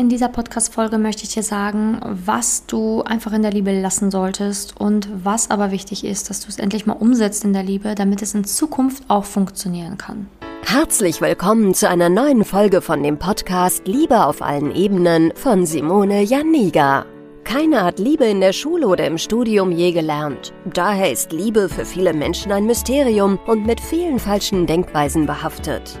In dieser Podcast-Folge möchte ich dir sagen, was du einfach in der Liebe lassen solltest und was aber wichtig ist, dass du es endlich mal umsetzt in der Liebe, damit es in Zukunft auch funktionieren kann. Herzlich willkommen zu einer neuen Folge von dem Podcast Liebe auf allen Ebenen von Simone Janiga. Keiner hat Liebe in der Schule oder im Studium je gelernt. Daher ist Liebe für viele Menschen ein Mysterium und mit vielen falschen Denkweisen behaftet.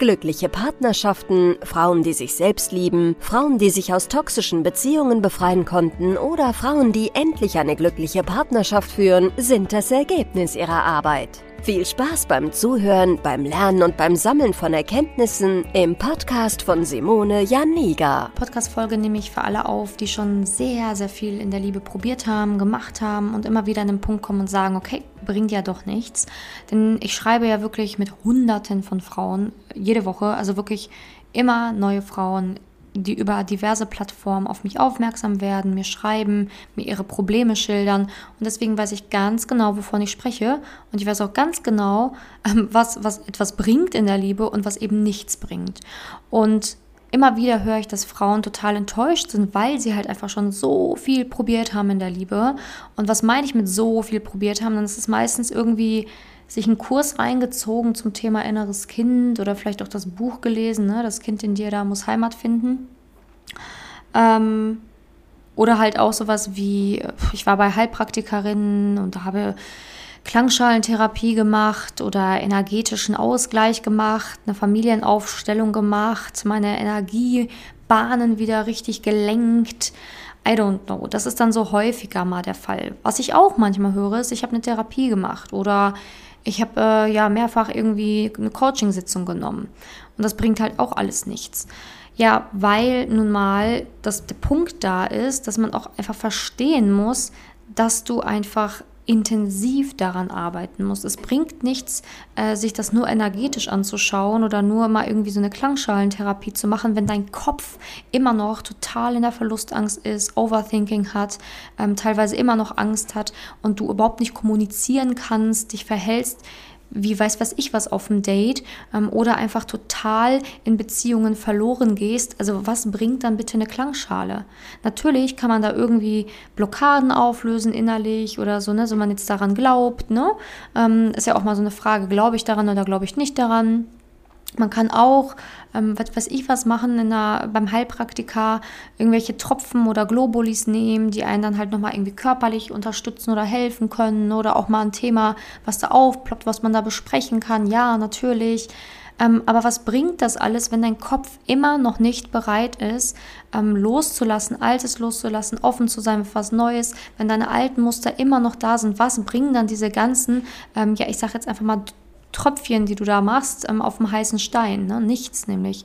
Glückliche Partnerschaften, Frauen, die sich selbst lieben, Frauen, die sich aus toxischen Beziehungen befreien konnten oder Frauen, die endlich eine glückliche Partnerschaft führen, sind das Ergebnis ihrer Arbeit. Viel Spaß beim Zuhören, beim Lernen und beim Sammeln von Erkenntnissen im Podcast von Simone Janiga. Podcast-Folge nehme ich für alle auf, die schon sehr, sehr viel in der Liebe probiert haben, gemacht haben und immer wieder an den Punkt kommen und sagen, okay, bringt ja doch nichts. Denn ich schreibe ja wirklich mit Hunderten von Frauen jede Woche, also wirklich immer neue Frauen, die über diverse Plattformen auf mich aufmerksam werden, mir schreiben, mir ihre Probleme schildern. Und deswegen weiß ich ganz genau, wovon ich spreche. Und ich weiß auch ganz genau, ähm, was, was etwas bringt in der Liebe und was eben nichts bringt. Und immer wieder höre ich, dass Frauen total enttäuscht sind, weil sie halt einfach schon so viel probiert haben in der Liebe. Und was meine ich mit so viel probiert haben? Dann ist es meistens irgendwie sich einen Kurs reingezogen zum Thema inneres Kind oder vielleicht auch das Buch gelesen, ne? das Kind in dir da muss Heimat finden. Ähm, oder halt auch sowas wie, ich war bei Heilpraktikerinnen und habe Klangschalentherapie gemacht oder energetischen Ausgleich gemacht, eine Familienaufstellung gemacht, meine Energiebahnen wieder richtig gelenkt. I don't know. Das ist dann so häufiger mal der Fall. Was ich auch manchmal höre, ist, ich habe eine Therapie gemacht oder ich habe äh, ja mehrfach irgendwie eine Coaching-Sitzung genommen. Und das bringt halt auch alles nichts. Ja, weil nun mal das, der Punkt da ist, dass man auch einfach verstehen muss, dass du einfach intensiv daran arbeiten muss. Es bringt nichts, äh, sich das nur energetisch anzuschauen oder nur mal irgendwie so eine Klangschalentherapie zu machen, wenn dein Kopf immer noch total in der Verlustangst ist, Overthinking hat, ähm, teilweise immer noch Angst hat und du überhaupt nicht kommunizieren kannst, dich verhältst wie weiß was ich was auf dem Date ähm, oder einfach total in Beziehungen verloren gehst. Also was bringt dann bitte eine Klangschale? Natürlich kann man da irgendwie Blockaden auflösen innerlich oder so, ne, so man jetzt daran glaubt, ne? Ähm, ist ja auch mal so eine Frage, glaube ich daran oder glaube ich nicht daran? Man kann auch, ähm, was weiß ich was machen, in einer, beim Heilpraktiker irgendwelche Tropfen oder Globulis nehmen, die einen dann halt nochmal irgendwie körperlich unterstützen oder helfen können oder auch mal ein Thema, was da aufploppt, was man da besprechen kann. Ja, natürlich. Ähm, aber was bringt das alles, wenn dein Kopf immer noch nicht bereit ist, ähm, loszulassen, Altes loszulassen, offen zu sein für was Neues, wenn deine alten Muster immer noch da sind? Was bringen dann diese ganzen, ähm, ja, ich sage jetzt einfach mal Tröpfchen, die du da machst, ähm, auf dem heißen Stein. Ne? Nichts nämlich.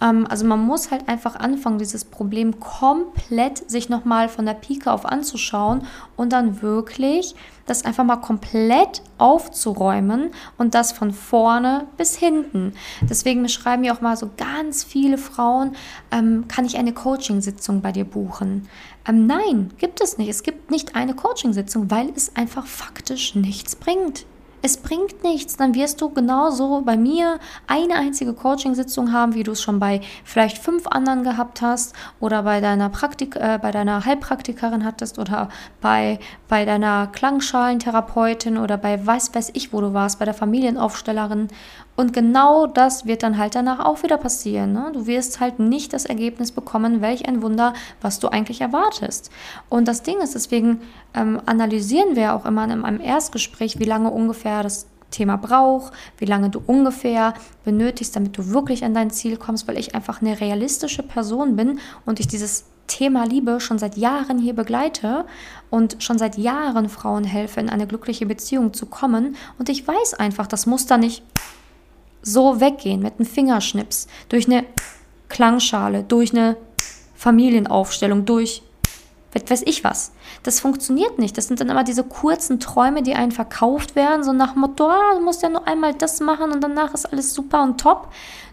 Ähm, also man muss halt einfach anfangen, dieses Problem komplett sich nochmal von der Pike auf anzuschauen und dann wirklich das einfach mal komplett aufzuräumen und das von vorne bis hinten. Deswegen schreiben mir auch mal so ganz viele Frauen, ähm, kann ich eine Coachingsitzung bei dir buchen? Ähm, nein, gibt es nicht. Es gibt nicht eine Coachingsitzung, weil es einfach faktisch nichts bringt. Es bringt nichts. Dann wirst du genauso bei mir eine einzige Coaching-Sitzung haben, wie du es schon bei vielleicht fünf anderen gehabt hast oder bei deiner Praktik, äh, bei deiner Heilpraktikerin hattest oder bei, bei deiner Klangschalentherapeutin oder bei weiß weiß ich, wo du warst, bei der Familienaufstellerin. Und genau das wird dann halt danach auch wieder passieren. Ne? Du wirst halt nicht das Ergebnis bekommen, welch ein Wunder, was du eigentlich erwartest. Und das Ding ist, deswegen ähm, analysieren wir auch immer in einem Erstgespräch, wie lange ungefähr das Thema braucht, wie lange du ungefähr benötigst, damit du wirklich an dein Ziel kommst, weil ich einfach eine realistische Person bin und ich dieses Thema Liebe schon seit Jahren hier begleite und schon seit Jahren Frauen helfe, in eine glückliche Beziehung zu kommen. Und ich weiß einfach, das muss da nicht so weggehen mit einem Fingerschnips, durch eine Klangschale, durch eine Familienaufstellung, durch weiß ich was. Das funktioniert nicht. Das sind dann immer diese kurzen Träume, die einen verkauft werden, so nach Motto, ah, du musst ja nur einmal das machen und danach ist alles super und top.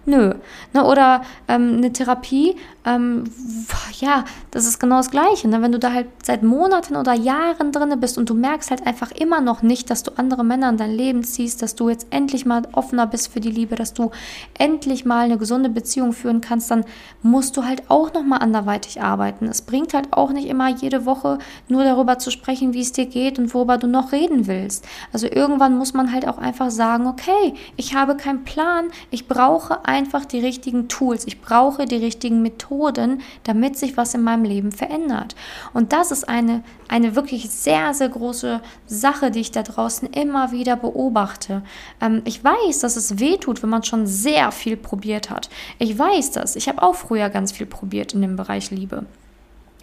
Nö. Ne, oder ähm, eine Therapie, ähm, ja, das ist genau das Gleiche. Ne? Wenn du da halt seit Monaten oder Jahren drin bist und du merkst halt einfach immer noch nicht, dass du andere Männer in dein Leben ziehst, dass du jetzt endlich mal offener bist für die Liebe, dass du endlich mal eine gesunde Beziehung führen kannst, dann musst du halt auch nochmal anderweitig arbeiten. Es bringt halt auch nicht immer jede Woche nur darüber zu sprechen, wie es dir geht und worüber du noch reden willst. Also irgendwann muss man halt auch einfach sagen, okay, ich habe keinen Plan, ich brauche einfach die richtigen Tools, ich brauche die richtigen Methoden, damit sich was in meinem Leben verändert. Und das ist eine, eine wirklich sehr, sehr große Sache, die ich da draußen immer wieder beobachte. Ähm, ich weiß, dass es weh tut, wenn man schon sehr viel probiert hat. Ich weiß das. Ich habe auch früher ganz viel probiert in dem Bereich Liebe.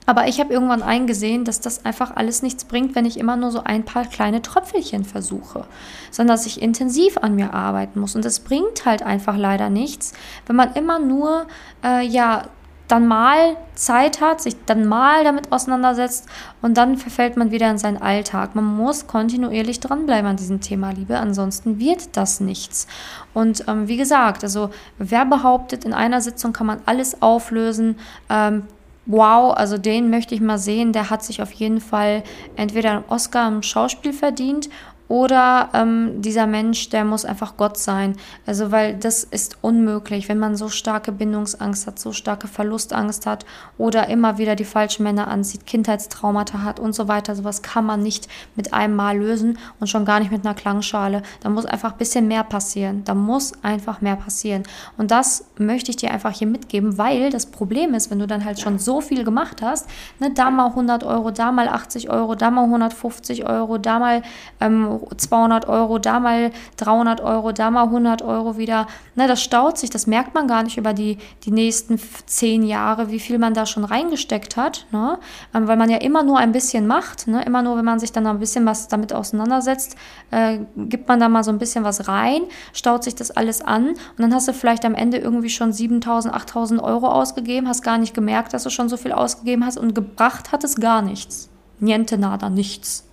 Aber ich habe irgendwann eingesehen, dass das einfach alles nichts bringt, wenn ich immer nur so ein paar kleine Tröpfelchen versuche, sondern dass ich intensiv an mir arbeiten muss. Und das bringt halt einfach leider nichts, wenn man immer nur äh, ja dann mal Zeit hat, sich dann mal damit auseinandersetzt und dann verfällt man wieder in seinen Alltag. Man muss kontinuierlich dranbleiben an diesem Thema Liebe, ansonsten wird das nichts. Und ähm, wie gesagt, also wer behauptet, in einer Sitzung kann man alles auflösen, ähm, wow, also den möchte ich mal sehen, der hat sich auf jeden Fall entweder einen Oscar im Schauspiel verdient oder ähm, dieser Mensch, der muss einfach Gott sein. Also, weil das ist unmöglich, wenn man so starke Bindungsangst hat, so starke Verlustangst hat oder immer wieder die falschen Männer anzieht, Kindheitstraumata hat und so weiter. Sowas kann man nicht mit einem Mal lösen und schon gar nicht mit einer Klangschale. Da muss einfach ein bisschen mehr passieren. Da muss einfach mehr passieren. Und das möchte ich dir einfach hier mitgeben, weil das Problem ist, wenn du dann halt schon so viel gemacht hast, ne, da mal 100 Euro, da mal 80 Euro, da mal 150 Euro, da mal ähm, 200 Euro, da mal 300 Euro, da mal 100 Euro wieder. Ne, das staut sich, das merkt man gar nicht über die, die nächsten zehn Jahre, wie viel man da schon reingesteckt hat, ne? Ähm, weil man ja immer nur ein bisschen macht, ne? immer nur, wenn man sich dann ein bisschen was damit auseinandersetzt, äh, gibt man da mal so ein bisschen was rein, staut sich das alles an und dann hast du vielleicht am Ende irgendwie schon 7000, 8000 Euro ausgegeben, hast gar nicht gemerkt, dass du schon so viel ausgegeben hast und gebracht hat es gar nichts. Niente nada, nichts.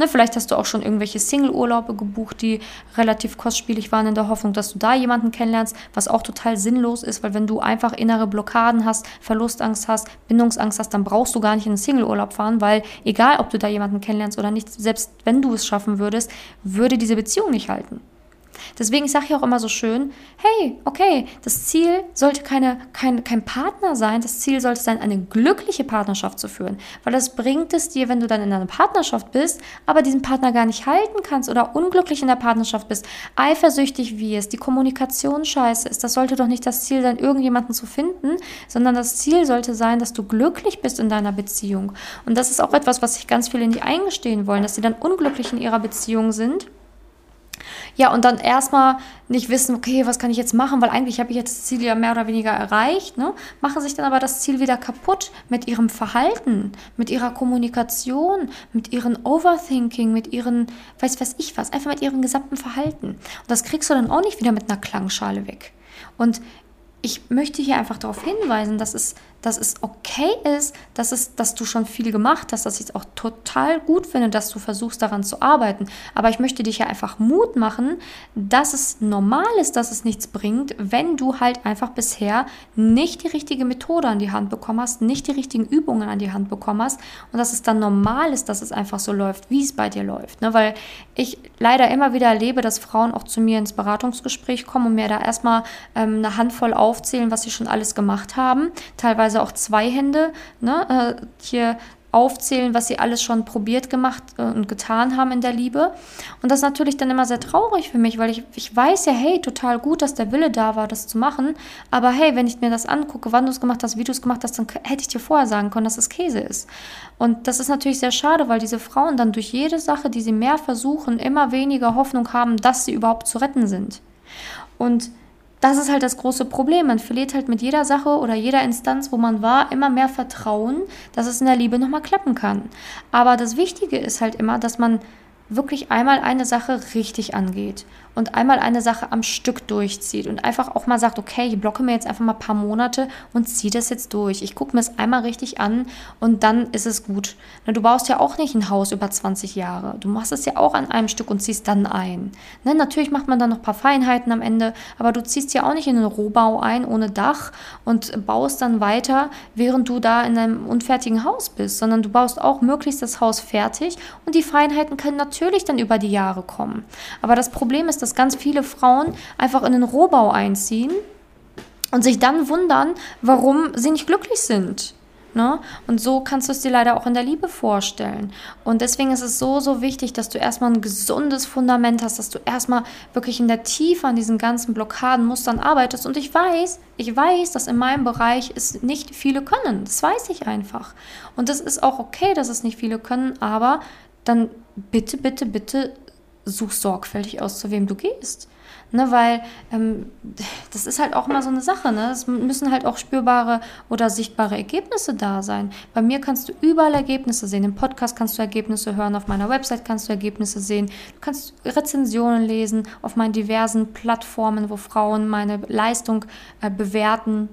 Ne, vielleicht hast du auch schon irgendwelche Single-Urlaube gebucht, die relativ kostspielig waren, in der Hoffnung, dass du da jemanden kennenlernst, was auch total sinnlos ist, weil wenn du einfach innere Blockaden hast, Verlustangst hast, Bindungsangst hast, dann brauchst du gar nicht in einen Single-Urlaub fahren, weil egal, ob du da jemanden kennenlernst oder nicht, selbst wenn du es schaffen würdest, würde diese Beziehung nicht halten. Deswegen sage ich auch immer so schön, hey, okay, das Ziel sollte keine, kein, kein Partner sein, das Ziel sollte sein, eine glückliche Partnerschaft zu führen. Weil das bringt es dir, wenn du dann in einer Partnerschaft bist, aber diesen Partner gar nicht halten kannst oder unglücklich in der Partnerschaft bist, eifersüchtig wirst, die Kommunikation scheiße ist. Das sollte doch nicht das Ziel sein, irgendjemanden zu finden, sondern das Ziel sollte sein, dass du glücklich bist in deiner Beziehung. Und das ist auch etwas, was sich ganz viele nicht eingestehen wollen, dass sie dann unglücklich in ihrer Beziehung sind ja, und dann erstmal nicht wissen, okay, was kann ich jetzt machen, weil eigentlich habe ich jetzt das Ziel ja mehr oder weniger erreicht, ne? machen sich dann aber das Ziel wieder kaputt mit ihrem Verhalten, mit ihrer Kommunikation, mit ihrem Overthinking, mit ihren, weiß was ich was, einfach mit ihrem gesamten Verhalten. Und das kriegst du dann auch nicht wieder mit einer Klangschale weg. Und ich möchte hier einfach darauf hinweisen, dass es dass es okay ist, dass, es, dass du schon viel gemacht hast, dass ich es auch total gut finde, dass du versuchst daran zu arbeiten. Aber ich möchte dich ja einfach Mut machen, dass es normal ist, dass es nichts bringt, wenn du halt einfach bisher nicht die richtige Methode an die Hand bekommen hast, nicht die richtigen Übungen an die Hand bekommen hast und dass es dann normal ist, dass es einfach so läuft, wie es bei dir läuft. Ne? Weil ich leider immer wieder erlebe, dass Frauen auch zu mir ins Beratungsgespräch kommen und mir da erstmal ähm, eine Handvoll aufzählen, was sie schon alles gemacht haben. Teilweise teilweise auch zwei Hände, ne, äh, hier aufzählen, was sie alles schon probiert gemacht äh, und getan haben in der Liebe. Und das ist natürlich dann immer sehr traurig für mich, weil ich, ich weiß ja, hey, total gut, dass der Wille da war, das zu machen. Aber hey, wenn ich mir das angucke, wann du es gemacht hast, wie du es gemacht hast, dann hätte ich dir vorher sagen können, dass es Käse ist. Und das ist natürlich sehr schade, weil diese Frauen dann durch jede Sache, die sie mehr versuchen, immer weniger Hoffnung haben, dass sie überhaupt zu retten sind. Und das ist halt das große Problem. Man verliert halt mit jeder Sache oder jeder Instanz, wo man war, immer mehr Vertrauen, dass es in der Liebe nochmal klappen kann. Aber das Wichtige ist halt immer, dass man wirklich einmal eine Sache richtig angeht und einmal eine Sache am Stück durchzieht und einfach auch mal sagt, okay, ich blocke mir jetzt einfach mal ein paar Monate und ziehe das jetzt durch. Ich gucke mir es einmal richtig an und dann ist es gut. Du baust ja auch nicht ein Haus über 20 Jahre. Du machst es ja auch an einem Stück und ziehst dann ein. Ne? Natürlich macht man dann noch ein paar Feinheiten am Ende, aber du ziehst ja auch nicht in einen Rohbau ein ohne Dach und baust dann weiter, während du da in einem unfertigen Haus bist, sondern du baust auch möglichst das Haus fertig und die Feinheiten können natürlich dann über die Jahre kommen. Aber das Problem ist, dass ganz viele Frauen einfach in den Rohbau einziehen und sich dann wundern, warum sie nicht glücklich sind. Ne? Und so kannst du es dir leider auch in der Liebe vorstellen. Und deswegen ist es so, so wichtig, dass du erstmal ein gesundes Fundament hast, dass du erstmal wirklich in der Tiefe an diesen ganzen Blockadenmustern arbeitest. Und ich weiß, ich weiß, dass in meinem Bereich es nicht viele können. Das weiß ich einfach. Und das ist auch okay, dass es nicht viele können, aber dann bitte, bitte, bitte such sorgfältig aus, zu wem du gehst. Ne, weil ähm, das ist halt auch immer so eine Sache. Ne? Es müssen halt auch spürbare oder sichtbare Ergebnisse da sein. Bei mir kannst du überall Ergebnisse sehen. Im Podcast kannst du Ergebnisse hören, auf meiner Website kannst du Ergebnisse sehen. Du kannst Rezensionen lesen auf meinen diversen Plattformen, wo Frauen meine Leistung äh, bewerten.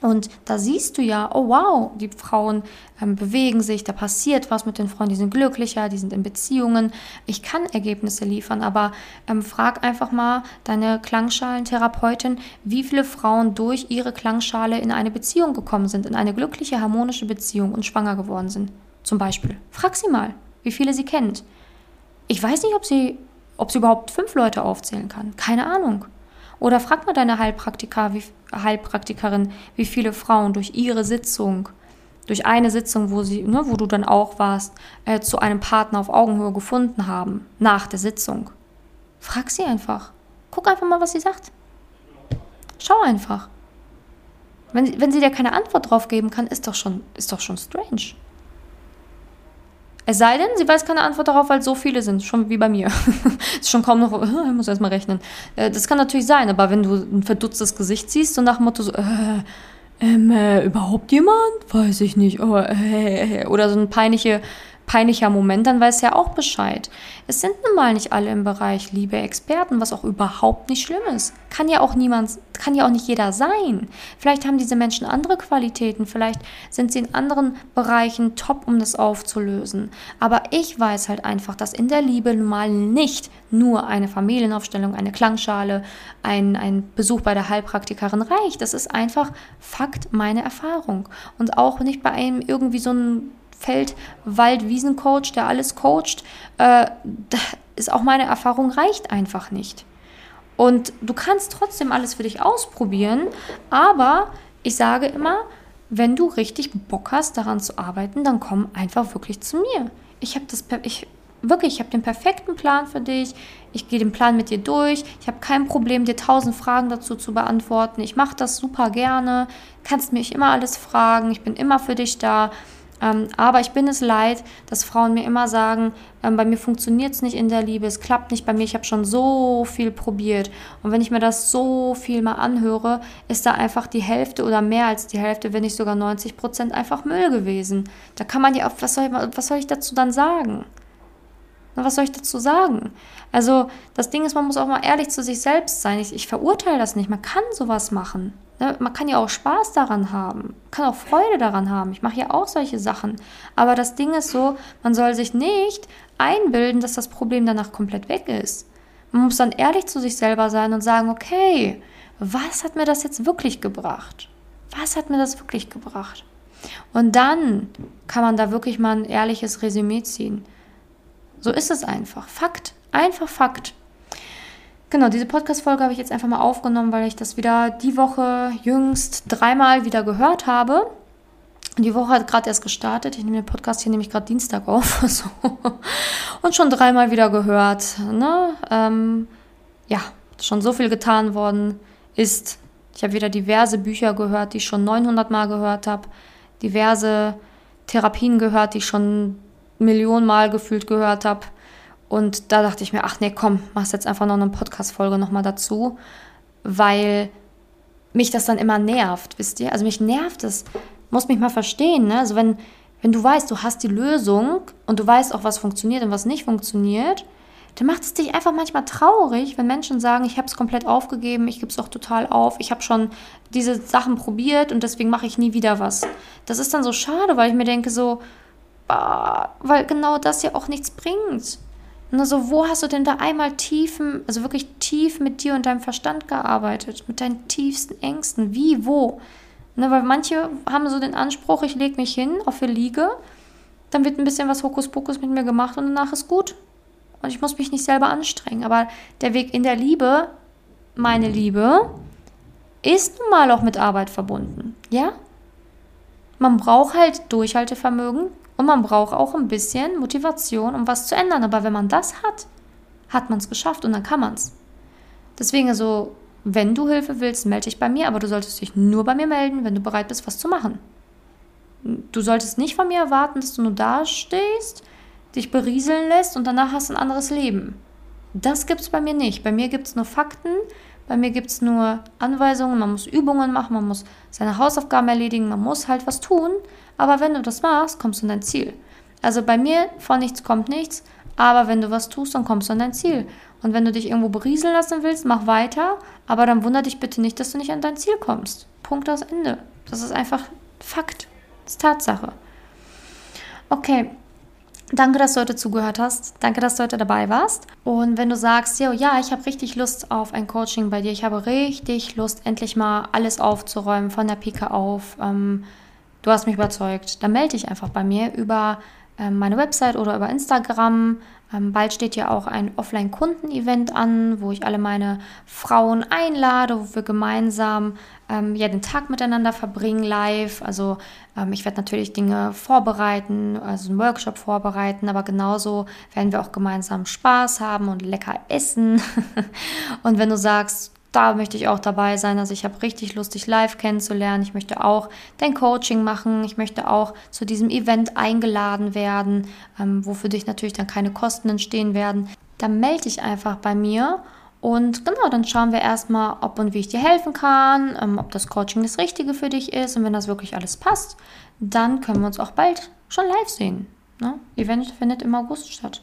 Und da siehst du ja, oh wow, die Frauen ähm, bewegen sich, da passiert was mit den Frauen, die sind glücklicher, die sind in Beziehungen. Ich kann Ergebnisse liefern, aber ähm, frag einfach mal deine Klangschalentherapeutin, wie viele Frauen durch ihre Klangschale in eine Beziehung gekommen sind, in eine glückliche, harmonische Beziehung und schwanger geworden sind. Zum Beispiel. Frag sie mal, wie viele sie kennt. Ich weiß nicht, ob sie, ob sie überhaupt fünf Leute aufzählen kann. Keine Ahnung. Oder frag mal deine Heilpraktiker, wie, Heilpraktikerin, wie viele Frauen durch ihre Sitzung, durch eine Sitzung, wo, sie, ne, wo du dann auch warst, äh, zu einem Partner auf Augenhöhe gefunden haben, nach der Sitzung. Frag sie einfach. Guck einfach mal, was sie sagt. Schau einfach. Wenn, wenn sie dir keine Antwort drauf geben kann, ist doch schon, ist doch schon strange. Es sei denn, sie weiß keine Antwort darauf, weil so viele sind, schon wie bei mir. ist schon kaum noch, ich muss erst mal rechnen. Äh, das kann natürlich sein, aber wenn du ein verdutztes Gesicht siehst, so nach dem Motto so, äh, ähm, äh, überhaupt jemand? Weiß ich nicht. Oh, äh, oder so eine peinliche peinlicher Moment, dann weiß er auch Bescheid. Es sind nun mal nicht alle im Bereich Liebe Experten, was auch überhaupt nicht schlimm ist. Kann ja auch niemand, kann ja auch nicht jeder sein. Vielleicht haben diese Menschen andere Qualitäten, vielleicht sind sie in anderen Bereichen top, um das aufzulösen. Aber ich weiß halt einfach, dass in der Liebe nun mal nicht nur eine Familienaufstellung, eine Klangschale, ein, ein Besuch bei der Heilpraktikerin reicht. Das ist einfach Fakt, meine Erfahrung. Und auch nicht bei einem irgendwie so ein Feld, Wald, Wiesencoach, der alles coacht, äh, ist auch meine Erfahrung, reicht einfach nicht. Und du kannst trotzdem alles für dich ausprobieren, aber ich sage immer, wenn du richtig Bock hast, daran zu arbeiten, dann komm einfach wirklich zu mir. Ich habe das, ich, wirklich, ich habe den perfekten Plan für dich. Ich gehe den Plan mit dir durch. Ich habe kein Problem, dir tausend Fragen dazu zu beantworten. Ich mache das super gerne. Kannst mich immer alles fragen. Ich bin immer für dich da. Ähm, aber ich bin es leid, dass Frauen mir immer sagen, ähm, bei mir funktioniert es nicht in der Liebe, es klappt nicht bei mir, ich habe schon so viel probiert. Und wenn ich mir das so viel mal anhöre, ist da einfach die Hälfte oder mehr als die Hälfte, wenn nicht sogar 90 Prozent einfach Müll gewesen. Da kann man ja auch, was soll ich, was soll ich dazu dann sagen? was soll ich dazu sagen? Also das Ding ist, man muss auch mal ehrlich zu sich selbst sein. Ich, ich verurteile das nicht. Man kann sowas machen. Ne, man kann ja auch Spaß daran haben, kann auch Freude daran haben. Ich mache ja auch solche Sachen. Aber das Ding ist so, man soll sich nicht einbilden, dass das Problem danach komplett weg ist. Man muss dann ehrlich zu sich selber sein und sagen, okay, was hat mir das jetzt wirklich gebracht? Was hat mir das wirklich gebracht? Und dann kann man da wirklich mal ein ehrliches Resümee ziehen. So ist es einfach. Fakt. Einfach Fakt. Genau, diese Podcast-Folge habe ich jetzt einfach mal aufgenommen, weil ich das wieder die Woche jüngst dreimal wieder gehört habe. Die Woche hat gerade erst gestartet. Ich nehme den Podcast hier nämlich gerade Dienstag auf. So. Und schon dreimal wieder gehört. Ne? Ähm, ja, schon so viel getan worden ist. Ich habe wieder diverse Bücher gehört, die ich schon 900 Mal gehört habe. Diverse Therapien gehört, die ich schon Millionen Mal gefühlt gehört habe. Und da dachte ich mir, ach nee, komm, machst jetzt einfach noch eine Podcast-Folge nochmal dazu, weil mich das dann immer nervt, wisst ihr? Also mich nervt es, muss mich mal verstehen, ne? Also wenn, Wenn du weißt, du hast die Lösung und du weißt auch, was funktioniert und was nicht funktioniert, dann macht es dich einfach manchmal traurig, wenn Menschen sagen, ich habe es komplett aufgegeben, ich gebe es auch total auf, ich habe schon diese Sachen probiert und deswegen mache ich nie wieder was. Das ist dann so schade, weil ich mir denke so, bah, weil genau das ja auch nichts bringt. Nur so, wo hast du denn da einmal tiefen, also wirklich tief mit dir und deinem Verstand gearbeitet, mit deinen tiefsten Ängsten? Wie, wo? Ne, weil manche haben so den Anspruch, ich lege mich hin auf der Liege, dann wird ein bisschen was Hokuspokus mit mir gemacht und danach ist gut. Und ich muss mich nicht selber anstrengen. Aber der Weg in der Liebe, meine Liebe, ist nun mal auch mit Arbeit verbunden. Ja? Man braucht halt Durchhaltevermögen, und man braucht auch ein bisschen Motivation, um was zu ändern. Aber wenn man das hat, hat man es geschafft und dann kann man es. Deswegen also, wenn du Hilfe willst, melde dich bei mir, aber du solltest dich nur bei mir melden, wenn du bereit bist, was zu machen. Du solltest nicht von mir erwarten, dass du nur da stehst, dich berieseln lässt und danach hast du ein anderes Leben. Das gibt es bei mir nicht. Bei mir gibt es nur Fakten, bei mir gibt es nur Anweisungen, man muss Übungen machen, man muss seine Hausaufgaben erledigen, man muss halt was tun. Aber wenn du das machst, kommst du an dein Ziel. Also bei mir von nichts kommt nichts, aber wenn du was tust, dann kommst du an dein Ziel. Und wenn du dich irgendwo berieseln lassen willst, mach weiter, aber dann wundere dich bitte nicht, dass du nicht an dein Ziel kommst. Punkt aus Ende. Das ist einfach Fakt. Das ist Tatsache. Okay, Danke, dass du heute zugehört hast. Danke, dass du heute dabei warst. Und wenn du sagst, ja, ja, ich habe richtig Lust auf ein Coaching bei dir, ich habe richtig Lust, endlich mal alles aufzuräumen, von der Pike auf, ähm, du hast mich überzeugt, dann melde dich einfach bei mir über ähm, meine Website oder über Instagram. Ähm, bald steht ja auch ein Offline-Kunden-Event an, wo ich alle meine Frauen einlade, wo wir gemeinsam ähm, ja, den Tag miteinander verbringen live. Also ähm, ich werde natürlich Dinge vorbereiten, also einen Workshop vorbereiten, aber genauso werden wir auch gemeinsam Spaß haben und lecker essen. und wenn du sagst, da möchte ich auch dabei sein. Also ich habe richtig Lust, dich live kennenzulernen. Ich möchte auch dein Coaching machen. Ich möchte auch zu diesem Event eingeladen werden, ähm, wo für dich natürlich dann keine Kosten entstehen werden. Dann melde dich einfach bei mir und genau, dann schauen wir erstmal, ob und wie ich dir helfen kann, ähm, ob das Coaching das Richtige für dich ist. Und wenn das wirklich alles passt, dann können wir uns auch bald schon live sehen. Ne? Event findet im August statt.